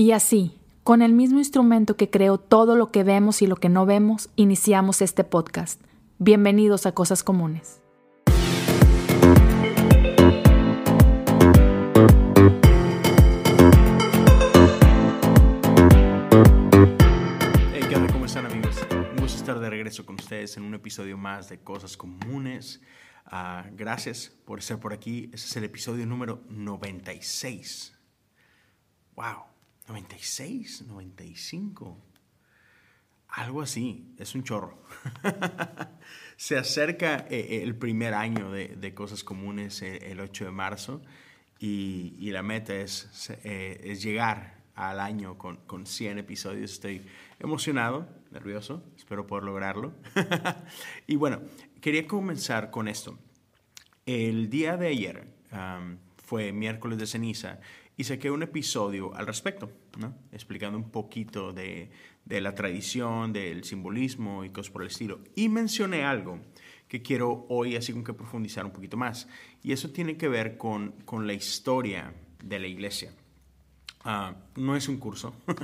Y así, con el mismo instrumento que creó todo lo que vemos y lo que no vemos, iniciamos este podcast. Bienvenidos a Cosas Comunes. Hey, ¿qué onda? ¿Cómo están amigos? Un gusto estar de regreso con ustedes en un episodio más de Cosas Comunes. Ah, gracias por estar por aquí. Este es el episodio número 96. ¡Wow! 96, 95. Algo así, es un chorro. Se acerca eh, el primer año de, Cosas Comunes eh, el 8 de marzo y, la meta es, eh, es, llegar al año con, con 100 episodios. Estoy emocionado, nervioso, espero poder lograrlo. y bueno, quería comenzar con esto. El día de ayer fue miércoles de ceniza y saqué un episodio al respecto, explicando un poquito de, de, la tradición, del simbolismo y cosas por el estilo. Y mencioné algo que quiero hoy así como que profundizar un poquito más. Y eso tiene que ver con, con la historia de la iglesia. Uh, no es un curso.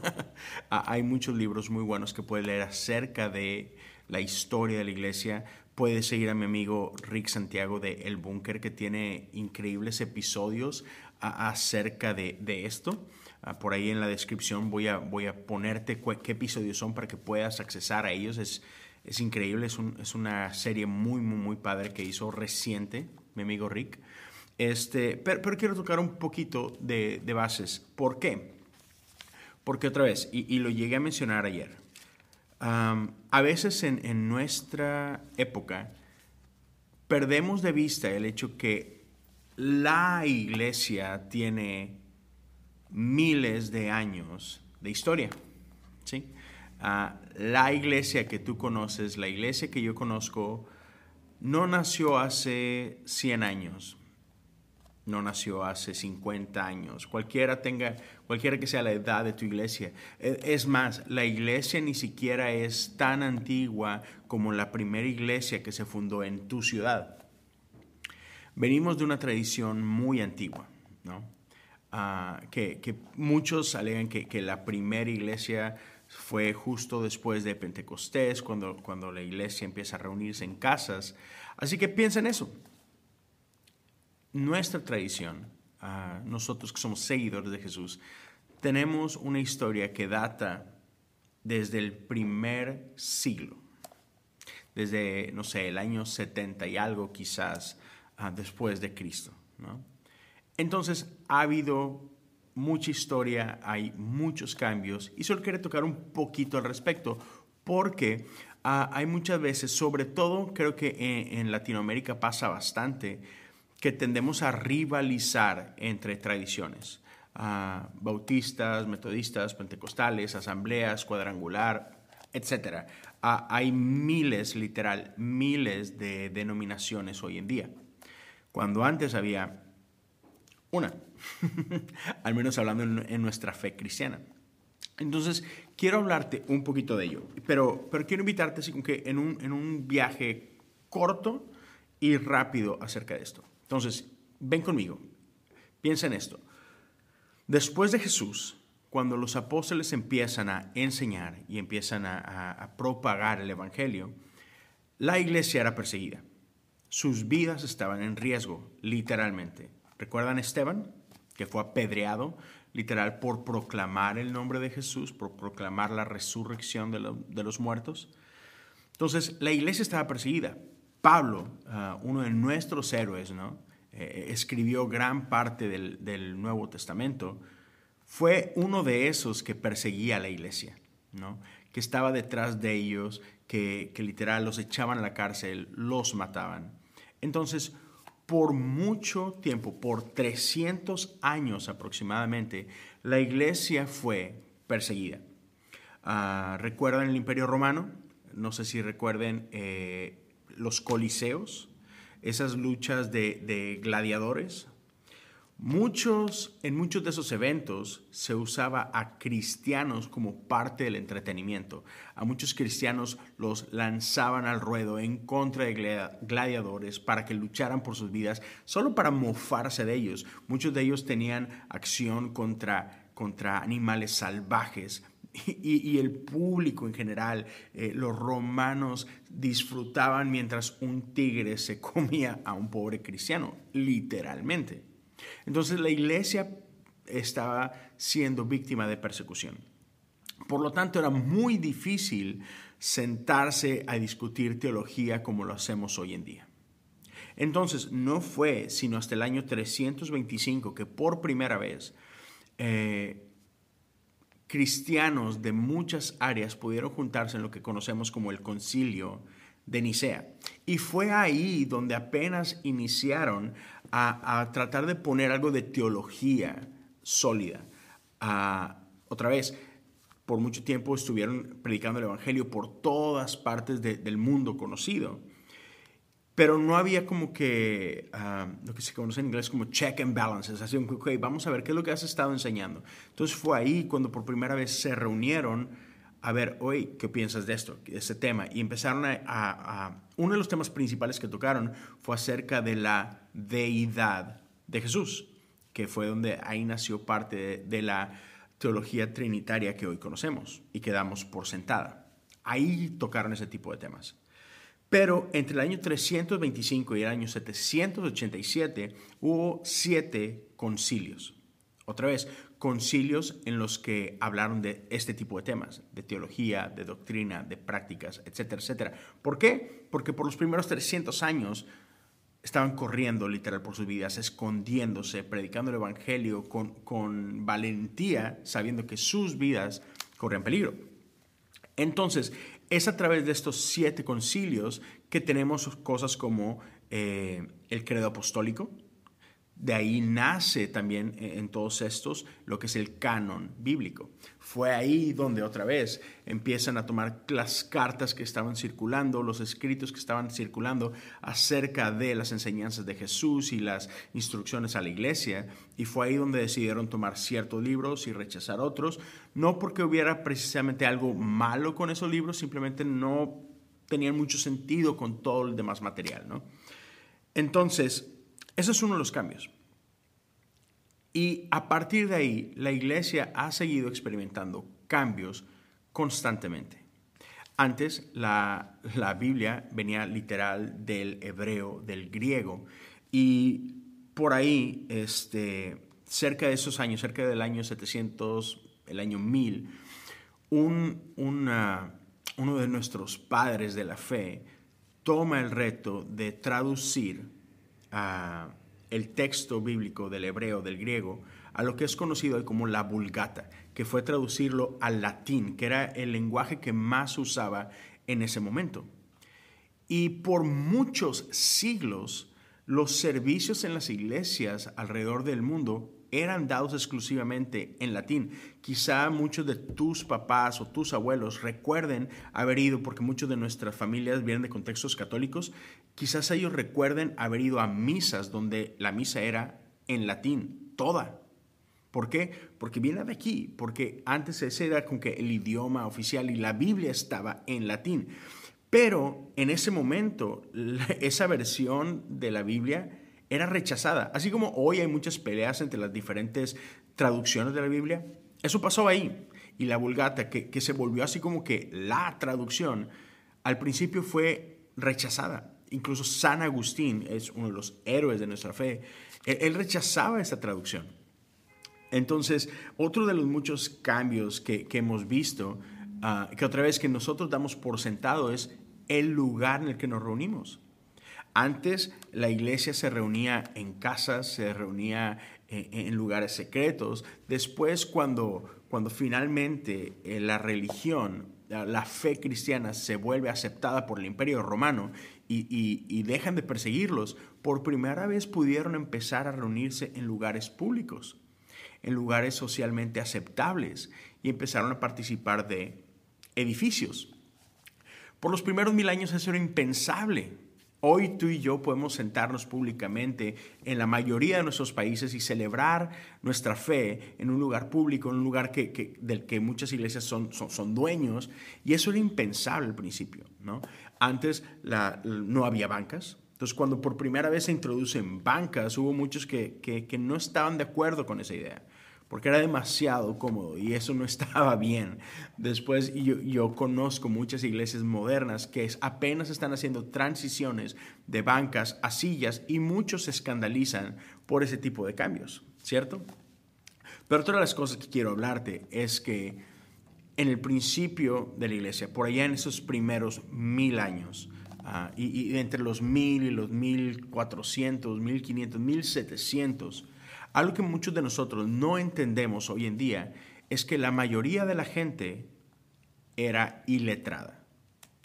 Ah, hay muchos libros muy buenos que puedes leer acerca de la historia de la iglesia. Puedes seguir a mi amigo Rick Santiago de El Búnker, que tiene increíbles episodios acerca de, esto. Ah, por ahí en la descripción voy a, voy a ponerte qué episodios son para que puedas accesar a ellos. Es, es increíble, es, es, una serie muy, muy, muy padre que hizo reciente mi amigo Rick. Este, pero, quiero tocar un poquito de, de, bases. ¿Por qué? Porque otra vez, y, lo llegué a mencionar ayer, a veces en, en nuestra época perdemos de vista el hecho que la iglesia tiene miles de años de historia. ¿sí? Ah, la iglesia que tú conoces, la iglesia que yo conozco, no nació hace 100 años, no nació hace 50 años, cualquiera tenga, cualquiera que sea la edad de tu iglesia. E, es más, la iglesia ni siquiera es tan antigua como la primera iglesia que se fundó en tu ciudad venimos de una tradición muy antigua, ¿no? Ah, que, muchos alegan que, la primera iglesia fue justo después de Pentecostés, cuando, cuando la iglesia empieza a reunirse en casas. Así que piensa en eso. Nuestra tradición, ah, nosotros que somos seguidores de Jesús, tenemos una historia que data desde el primer siglo, desde, no sé, el año 70 y algo quizás, después de Cristo. Entonces ha habido mucha historia, hay muchos cambios y solo quiero tocar un poquito al respecto porque ah, hay muchas veces, sobre todo creo que en, Latinoamérica pasa bastante, que tendemos a rivalizar entre tradiciones. Ah, bautistas, metodistas, pentecostales, asambleas, cuadrangular, etc. Ah, hay miles, literal, miles de denominaciones hoy en día cuando antes había una, al menos hablando en, nuestra fe cristiana. Entonces, quiero hablarte un poquito de ello, pero, pero quiero invitarte así como que en un, en un viaje corto y rápido acerca de esto. Entonces, ven conmigo, piensa en esto. Después de Jesús, cuando los apóstoles empiezan a enseñar y empiezan a, a propagar el Evangelio, la iglesia era perseguida. Sus vidas estaban en riesgo, literalmente. ¿Recuerdan a Esteban, que fue apedreado, literal, por proclamar el nombre de Jesús, por proclamar la resurrección de, los muertos? Entonces, la iglesia estaba perseguida. Pablo, ah, uno de nuestros héroes, ¿no? Eh, escribió gran parte del, del, Nuevo Testamento, fue uno de esos que perseguía a la iglesia, ¿no? que estaba detrás de ellos, que, literal los echaban a la cárcel, los mataban. Entonces, por mucho tiempo, por 300 años aproximadamente, la iglesia fue perseguida. Ah, ¿Recuerdan el Imperio Romano? No sé si recuerden eh, los coliseos, esas luchas de gladiadores. Muchos, en muchos de esos eventos se usaba a cristianos como parte del entretenimiento. A muchos cristianos los lanzaban al ruedo en contra de gladiadores para que lucharan por sus vidas, solo para mofarse de ellos. Muchos de ellos tenían acción contra contra animales salvajes. Y, el público en general, eh, los romanos disfrutaban mientras un tigre se comía a un pobre cristiano, literalmente. Entonces la iglesia estaba siendo víctima de persecución. Por lo tanto, era muy difícil sentarse a discutir teología como lo hacemos hoy en día. Entonces, no fue sino hasta el año 325 que por primera vez eh, cristianos de muchas áreas pudieron juntarse en lo que conocemos como el concilio de Nicea. Y fue ahí donde apenas iniciaron a, tratar de poner algo de teología sólida. otra vez, por mucho tiempo estuvieron predicando el Evangelio por todas partes del mundo conocido. Pero no había como que ah, lo que se conoce en inglés como check and balances. Así, ok, vamos a ver qué es lo que has estado enseñando. Entonces fue ahí cuando por primera vez se reunieron a ver, hoy, ¿qué piensas de esto, de este tema? Y empezaron a, Uno de los temas principales que tocaron fue acerca de la deidad de Jesús, que fue donde ahí nació parte de la teología trinitaria que hoy conocemos y que damos por sentada. Ahí tocaron ese tipo de temas. Pero entre el año 325 y el año 787 hubo siete concilios. Otra vez, concilios en los que hablaron de este tipo de temas, de teología, de doctrina, de prácticas, etcétera, etcétera. ¿Por qué? Porque por los primeros 300 años estaban corriendo literal por sus vidas, escondiéndose, predicando el Evangelio con, con valentía, sabiendo que sus vidas corrían peligro. Entonces, es a través de estos siete concilios que tenemos cosas como eh, el credo apostólico, de ahí nace también eh, en todos estos lo que es el canon bíblico. Fue ahí donde otra vez empiezan a tomar las cartas que estaban circulando, los escritos que estaban circulando acerca de las enseñanzas de Jesús y las instrucciones a la iglesia. Y fue ahí donde decidieron tomar ciertos libros y rechazar otros, no porque hubiera precisamente algo malo con esos libros, simplemente no tenían mucho sentido con todo el demás material. ¿no? Entonces, ese es uno de los cambios. Y a partir de ahí, la iglesia ha seguido experimentando cambios constantemente. Antes, la, Biblia venía literal del hebreo, del griego, y por ahí, este, cerca de esos años, cerca del año 700, el año 1000, un, uno de nuestros padres de la fe toma el reto de traducir el texto bíblico del hebreo, del griego, a lo que es conocido como la vulgata, que fue traducirlo al latín, que era el lenguaje que más usaba en ese momento. Y por muchos siglos, los servicios en las iglesias alrededor del mundo eran dados exclusivamente en latín. Quizá muchos de tus papás o tus abuelos recuerden haber ido, porque muchos de nuestras familias vienen de contextos católicos, quizás ellos recuerden haber ido a misas donde la misa era en latín, toda. ¿Por qué? Porque viene de aquí, porque antes ese era con que el idioma oficial y la Biblia estaba en latín. Pero en ese momento, esa versión de la Biblia era rechazada. Así como hoy hay muchas peleas entre las diferentes traducciones de la Biblia, eso pasó ahí. Y la Vulgata, que, se volvió así como que la traducción, al principio fue rechazada. Incluso San Agustín es uno de los héroes de nuestra fe. Él, rechazaba esa traducción. Entonces, otro de los muchos cambios que, hemos visto, ah, que otra vez que nosotros damos por sentado, es el lugar en el que nos reunimos. Antes la iglesia se reunía en casas, se reunía eh, en, lugares secretos. Después, cuando, cuando finalmente eh, la religión, la, fe cristiana se vuelve aceptada por el imperio romano y, dejan de perseguirlos, por primera vez pudieron empezar a reunirse en lugares públicos, en lugares socialmente aceptables y empezaron a participar de edificios. Por los primeros mil años eso era impensable. Hoy tú y yo podemos sentarnos públicamente en la mayoría de nuestros países y celebrar nuestra fe en un lugar público, en un lugar que, del que muchas iglesias son, son, dueños, y eso era impensable al principio. ¿no? Antes no había bancas, entonces cuando por primera vez se introducen bancas, hubo muchos que, que no estaban de acuerdo con esa idea. Porque era demasiado cómodo y eso no estaba bien. Después yo, yo, conozco muchas iglesias modernas que apenas están haciendo transiciones de bancas a sillas y muchos se escandalizan por ese tipo de cambios, ¿cierto? Pero otra de las cosas que quiero hablarte es que en el principio de la iglesia, por allá en esos primeros mil años, uh, y, y, entre los mil y los mil cuatrocientos, mil quinientos, mil setecientos, algo que muchos de nosotros no entendemos hoy en día es que la mayoría de la gente era iletrada,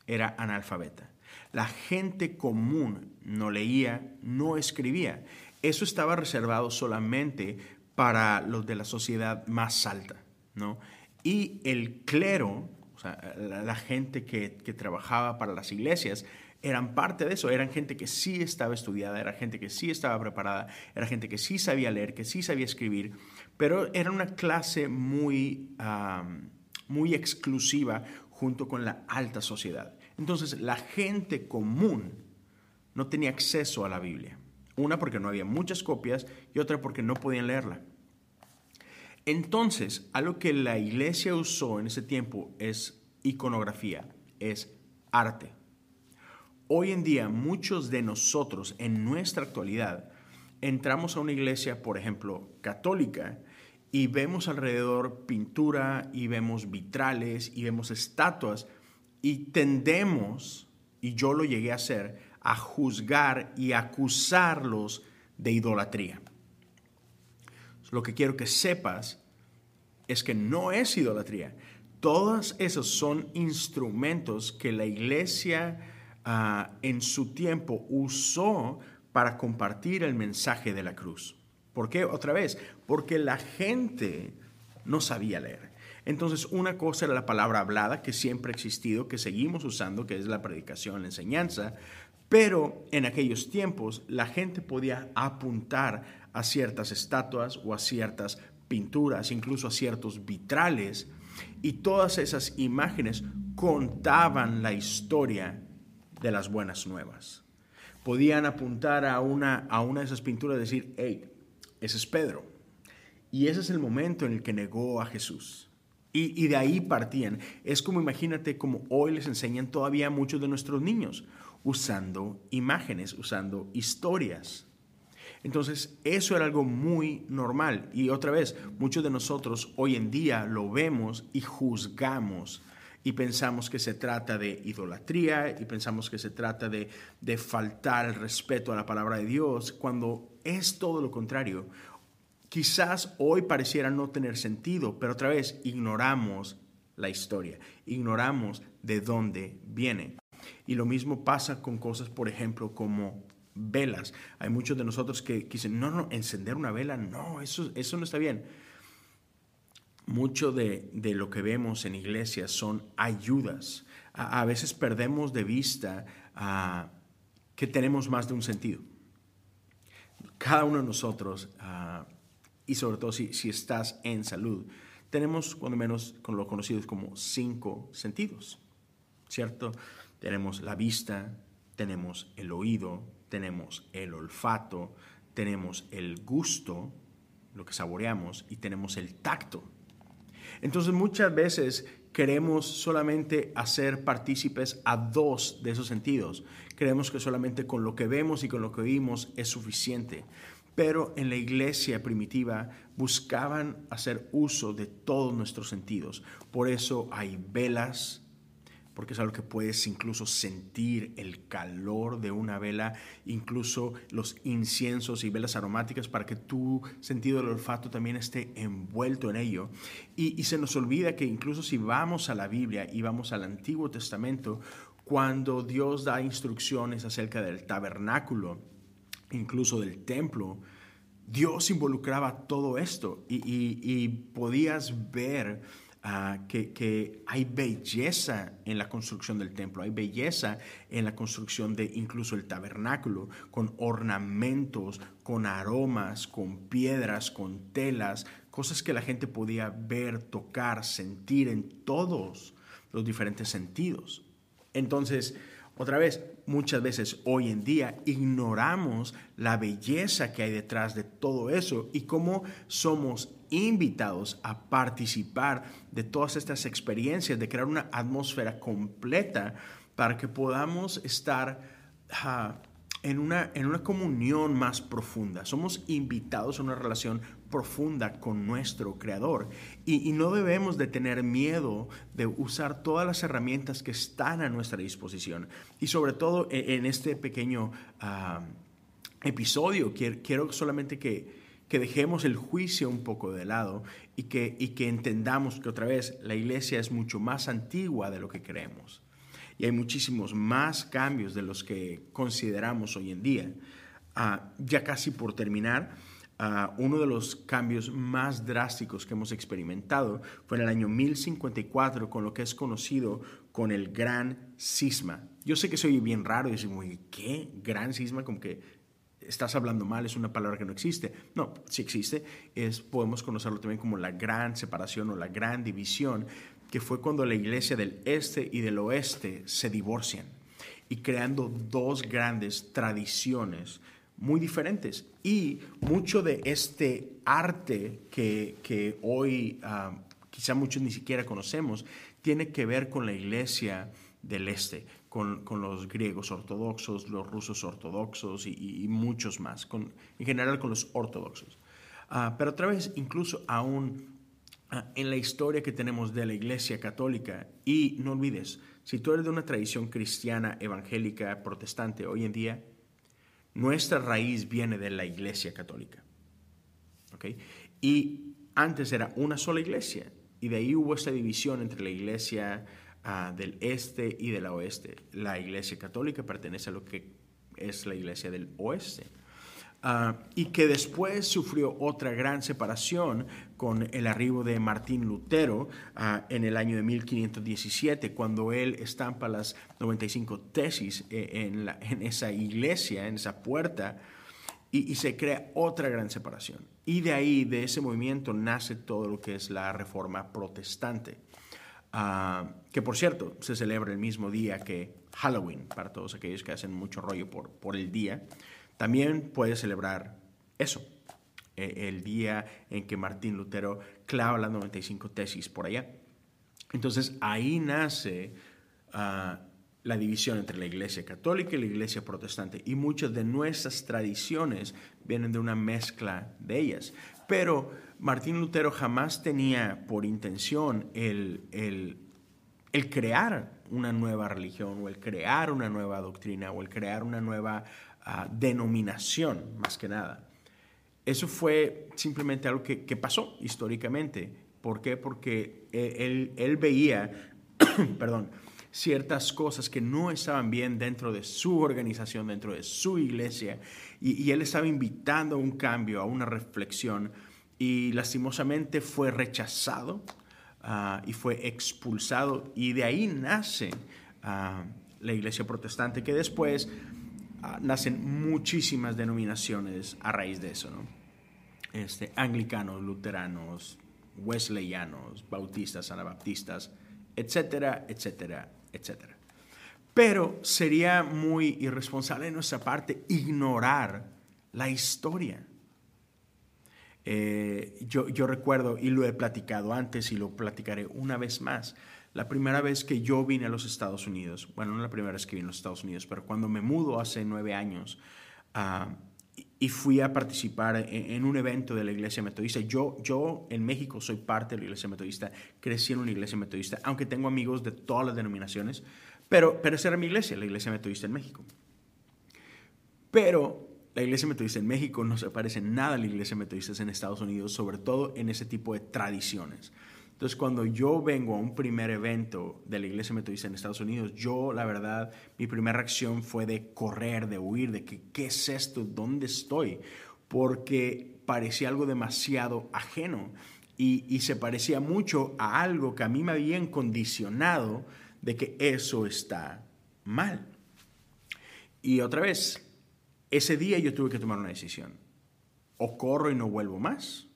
era analfabeta. La gente común no leía, no escribía. Eso estaba reservado solamente para los de la sociedad más alta, ¿no? Y el clero, o sea, la, gente que, que trabajaba para las iglesias, eran parte de eso, eran gente que sí estaba estudiada, era gente que sí estaba preparada, era gente que sí sabía leer, que sí sabía escribir, pero era una clase muy, muy exclusiva junto con la alta sociedad. Entonces la gente común no tenía acceso a la Biblia. Una porque no había muchas copias y otra porque no podían leerla. Entonces, algo que la iglesia usó en ese tiempo es iconografía, es arte. Hoy en día muchos de nosotros en nuestra actualidad entramos a una iglesia, por ejemplo, católica, y vemos alrededor pintura y vemos vitrales y vemos estatuas y tendemos, y yo lo llegué a hacer, a juzgar y acusarlos de idolatría. Lo que quiero que sepas es que no es idolatría. Todos esos son instrumentos que la iglesia Ah, en su tiempo usó para compartir el mensaje de la cruz. ¿Por qué? Otra vez, porque la gente no sabía leer. Entonces, una cosa era la palabra hablada, que siempre ha existido, que seguimos usando, que es la predicación, la enseñanza, pero en aquellos tiempos la gente podía apuntar a ciertas estatuas o a ciertas pinturas, incluso a ciertos vitrales, y todas esas imágenes contaban la historia de las buenas nuevas. Podían apuntar a una, a una de esas pinturas y decir, hey, ese es Pedro. Y ese es el momento en el que negó a Jesús. Y, y, de ahí partían. Es como imagínate como hoy les enseñan todavía muchos de nuestros niños, usando imágenes, usando historias. Entonces, eso era algo muy normal. Y otra vez, muchos de nosotros hoy en día lo vemos y juzgamos y pensamos que se trata de idolatría y pensamos que se trata de, de faltar el respeto a la palabra de Dios, cuando es todo lo contrario. Quizás hoy pareciera no tener sentido, pero otra vez ignoramos la historia, ignoramos de dónde viene. Y lo mismo pasa con cosas, por ejemplo, como velas. Hay muchos de nosotros que, dicen, no, no, encender una vela, no, eso, eso no está bien mucho de, lo que vemos en iglesias son ayudas. A, veces perdemos de vista ah, que tenemos más de un sentido. Cada uno de nosotros, ah, y sobre todo si, si, estás en salud, tenemos cuando menos con lo conocido como cinco sentidos, ¿cierto? Tenemos la vista, tenemos el oído, tenemos el olfato, tenemos el gusto, lo que saboreamos, y tenemos el tacto, entonces muchas veces queremos solamente hacer partícipes a dos de esos sentidos. Creemos que solamente con lo que vemos y con lo que oímos es suficiente. Pero en la iglesia primitiva buscaban hacer uso de todos nuestros sentidos. Por eso hay velas, porque es algo que puedes incluso sentir el calor de una vela, incluso los inciensos y velas aromáticas para que tu sentido del olfato también esté envuelto en ello. Y, se nos olvida que incluso si vamos a la Biblia y vamos al Antiguo Testamento, cuando Dios da instrucciones acerca del tabernáculo, incluso del templo, Dios involucraba todo esto y podías ver que, hay belleza en la construcción del templo, hay belleza en la construcción de incluso el tabernáculo, con ornamentos, con aromas, con piedras, con telas, cosas que la gente podía ver, tocar, sentir en todos los diferentes sentidos. Entonces, otra vez, muchas veces hoy en día ignoramos la belleza que hay detrás de todo eso y cómo somos invitados a participar de todas estas experiencias, de crear una atmósfera completa para que podamos estar en, una, en una comunión más profunda. Somos invitados a una relación profunda con nuestro Creador y, no debemos de tener miedo de usar todas las herramientas que están a nuestra disposición. Y sobre todo e, en, este pequeño ah, episodio, quiero, solamente que, que dejemos el juicio un poco de lado y que, y que entendamos que otra vez la iglesia es mucho más antigua de lo que creemos y hay muchísimos más cambios de los que consideramos hoy en día. Ah, ya casi por terminar, ah, uno de los cambios más drásticos que hemos experimentado fue en el año 1054 con lo que es conocido con el Gran Cisma. Yo sé que soy bien raro y decimos, ¿qué? ¿Gran Cisma? Como que estás hablando mal, es una palabra que no existe. No, sí existe, es, podemos conocerlo también como la gran separación o la gran división que fue cuando la iglesia del este y del oeste se divorcian y creando dos grandes tradiciones muy diferentes. Y mucho de este arte que, hoy ah, quizá muchos ni siquiera conocemos, tiene que ver con la iglesia del este, con, los griegos ortodoxos, los rusos ortodoxos y, muchos más, con, en general con los ortodoxos. Ah, pero otra vez, incluso aún Ah, en la historia que tenemos de la Iglesia Católica. Y no olvides, si tú eres de una tradición cristiana, evangélica, protestante hoy en día, nuestra raíz viene de la Iglesia Católica. ¿Okay? Y antes era una sola iglesia. Y de ahí hubo esta división entre la Iglesia del este y de la oeste. La Iglesia Católica pertenece a lo que es la Iglesia del oeste. Ah, y que después sufrió otra gran separación con el arribo de Martín Lutero ah, en el año de 1517, cuando él estampa las 95 tesis eh, en, en esa iglesia, en esa puerta, y, se crea otra gran separación. Y de ahí, de ese movimiento, nace todo lo que es la reforma protestante, ah, que por cierto se celebra el mismo día que Halloween, para todos aquellos que hacen mucho rollo por, por el día. También puedes celebrar eso, e, el día en que Martín Lutero clava las 95 tesis por allá. Entonces ahí nace ah, la división entre la iglesia católica y la iglesia protestante. Y muchas de nuestras tradiciones vienen de una mezcla de ellas. Pero Martín Lutero jamás tenía por intención el, el, crear una nueva religión o el crear una nueva doctrina o el crear una nueva denominación, más que nada. Eso fue simplemente algo que, pasó históricamente. ¿Por qué? Porque él, él veía, perdón, ciertas cosas que no estaban bien dentro de su organización, dentro de su iglesia, y, él estaba invitando a un cambio, a una reflexión, y lastimosamente fue rechazado ah, y fue expulsado, y de ahí nace ah, la iglesia protestante, que después Ah, nacen muchísimas denominaciones a raíz de eso, ¿no? Este, anglicanos, luteranos, wesleyanos, bautistas, anabaptistas, etcétera, etcétera, etcétera. Pero sería muy irresponsable de nuestra parte ignorar la historia. Eh, yo, yo recuerdo, y lo he platicado antes y lo platicaré una vez más, la primera vez que yo vine a los Estados Unidos, bueno, no la primera vez que vine a los Estados Unidos, pero cuando me mudo hace nueve años ah, y fui a participar en, un evento de la iglesia metodista, yo, yo en México soy parte de la iglesia metodista, crecí en una iglesia metodista, aunque tengo amigos de todas las denominaciones, pero, pero esa era mi iglesia, la iglesia metodista en México. Pero la iglesia metodista en México no se parece nada a la iglesia metodista en Estados Unidos, sobre todo en ese tipo de tradiciones. Entonces, cuando yo vengo a un primer evento de la Iglesia Metodista en Estados Unidos, yo, la verdad, mi primera reacción fue de correr, de huir, de que, ¿qué es esto? ¿Dónde estoy? Porque parecía algo demasiado ajeno y, y se parecía mucho a algo que a mí me habían condicionado de que eso está mal. Y otra vez, ese día yo tuve que tomar una decisión. O corro y no vuelvo más,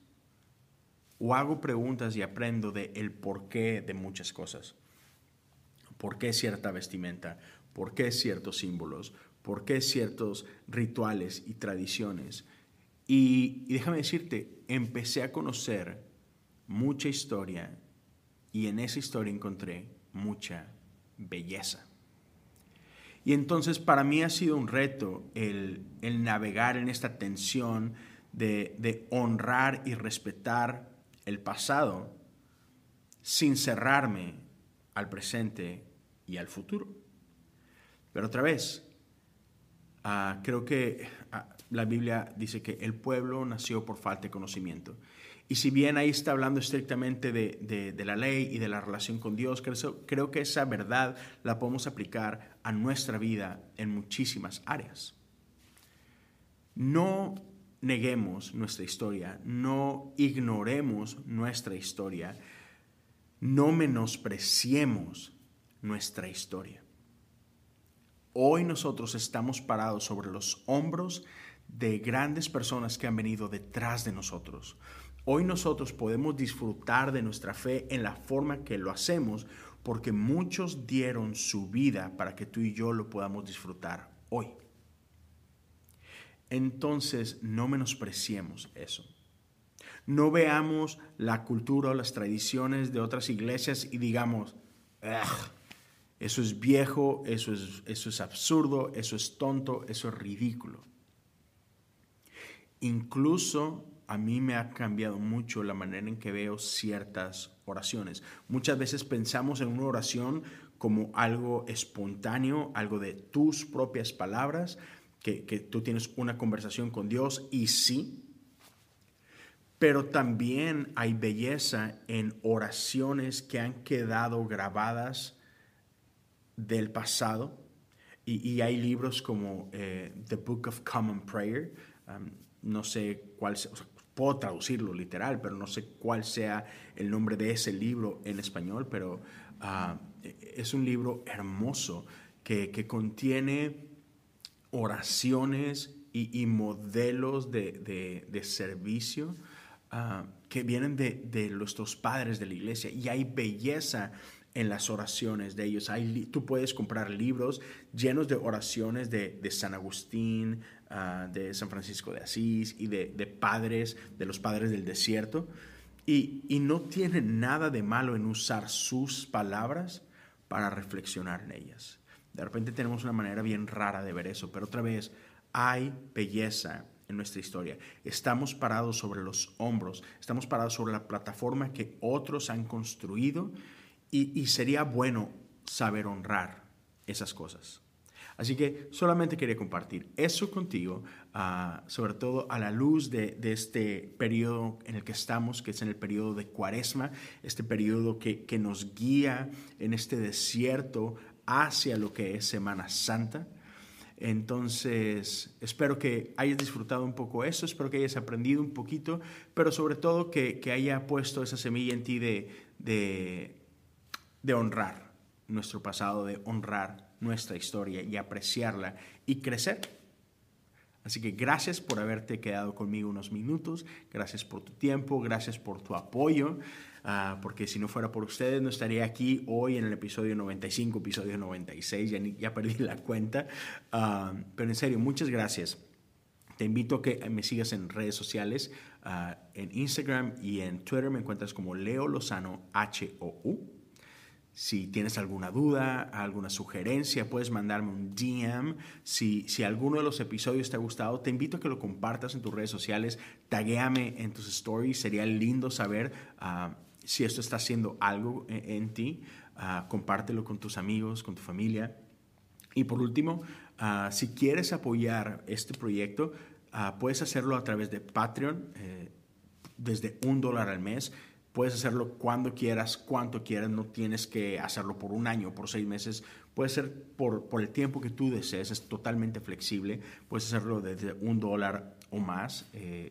o hago preguntas y aprendo de el porqué de muchas cosas. ¿Por qué cierta vestimenta? ¿Por qué ciertos símbolos? ¿Por qué ciertos rituales y tradiciones? Y, y déjame decirte, empecé a conocer mucha historia y en esa historia encontré mucha belleza. Y entonces para mí ha sido un reto el, navegar en esta tensión de, de, honrar y respetar el pasado sin cerrarme al presente y al futuro. Pero otra vez, ah, creo que ah, la Biblia dice que el pueblo nació por falta de conocimiento. Y si bien ahí está hablando estrictamente de, la ley y de la relación con Dios, creo, creo que esa verdad la podemos aplicar a nuestra vida en muchísimas áreas. No neguemos nuestra historia, no ignoremos nuestra historia, no menospreciemos nuestra historia. Hoy nosotros estamos parados sobre los hombros de grandes personas que han venido detrás de nosotros. Hoy nosotros podemos disfrutar de nuestra fe en la forma que lo hacemos porque muchos dieron su vida para que tú y yo lo podamos disfrutar hoy. Entonces no menospreciemos eso. No veamos la cultura o las tradiciones de otras iglesias y digamos, eso es viejo, eso es, eso es absurdo, eso es tonto, eso es ridículo. Incluso a mí me ha cambiado mucho la manera en que veo ciertas oraciones. Muchas veces pensamos en una oración como algo espontáneo, algo de tus propias palabras, que, tú tienes una conversación con Dios y sí, pero también hay belleza en oraciones que han quedado grabadas del pasado. Y, hay libros como eh, The Book of Common Prayer, no sé cuál, sea, puedo traducirlo literal, pero no sé cuál sea el nombre de ese libro en español, pero ah, es un libro hermoso que, contiene oraciones y, modelos de, servicio ah, que vienen de, nuestros padres de la iglesia y hay belleza en las oraciones de ellos. Hay, tú puedes comprar libros llenos de oraciones de, San Agustín, Ah, de San Francisco de Asís y de, padres, de los padres del desierto. Y, y, no tiene nada de malo en usar sus palabras para reflexionar en ellas. De repente tenemos una manera bien rara de ver eso, pero otra vez hay belleza en nuestra historia. Estamos parados sobre los hombros, estamos parados sobre la plataforma que otros han construido y, y sería bueno saber honrar esas cosas. Así que solamente quería compartir eso contigo, ah, sobre todo a la luz de, este periodo en el que estamos, que es en el periodo de cuaresma, este periodo que, que nos guía en este desierto hacia lo que es Semana Santa. Entonces, espero que hayas disfrutado un poco eso, espero que hayas aprendido un poquito, pero sobre todo que, que haya puesto esa semilla en ti de, de, de honrar nuestro pasado, de honrar nuestra historia y apreciarla y crecer. Así que gracias por haberte quedado conmigo unos minutos, gracias por tu tiempo, gracias por tu apoyo, ah, porque si no fuera por ustedes no estaría aquí hoy en el episodio 95, episodio 96, ya, ya perdí la cuenta, ah, pero en serio, muchas gracias. Te invito a que me sigas en redes sociales, ah, en Instagram y en Twitter me encuentras como Leo Lozano H-O-U. Si tienes alguna duda, alguna sugerencia, puedes mandarme un DM. Si, si alguno de los episodios te ha gustado, te invito a que lo compartas en tus redes sociales. Taguéame en tus stories. Sería lindo saber ah, si esto está haciendo algo en, ti. Ah, compártelo con tus amigos, con tu familia. Y por último, ah, si quieres apoyar este proyecto, puedes hacerlo a través de Patreon eh, desde un dólar al mes. Puedes hacerlo cuando quieras, cuanto quieras, no tienes que hacerlo por un año, por seis meses, puede ser por, el tiempo que tú desees, es totalmente flexible, puedes hacerlo desde un dólar o más, eh,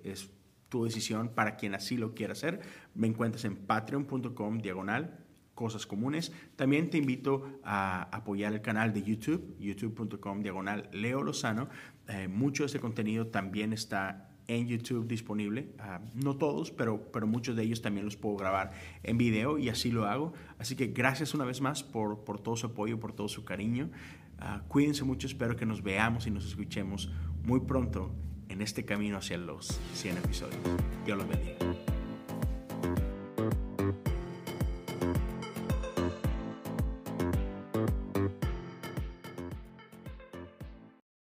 tu decisión para quien así lo quiera hacer. Me encuentras en patreon.com diagonal cosas comunes. También te invito a apoyar el canal de YouTube, youtube.com diagonal Leo Lozano. Eh, mucho de ese contenido también está en YouTube disponible. Ah, no todos, pero, pero muchos de ellos también los puedo grabar en video y así lo hago. Así que gracias una vez más por, por todo su apoyo, por todo su cariño. Ah, cuídense mucho, espero que nos veamos y nos escuchemos muy pronto en este camino hacia los 100 episodios. Dios los bendiga.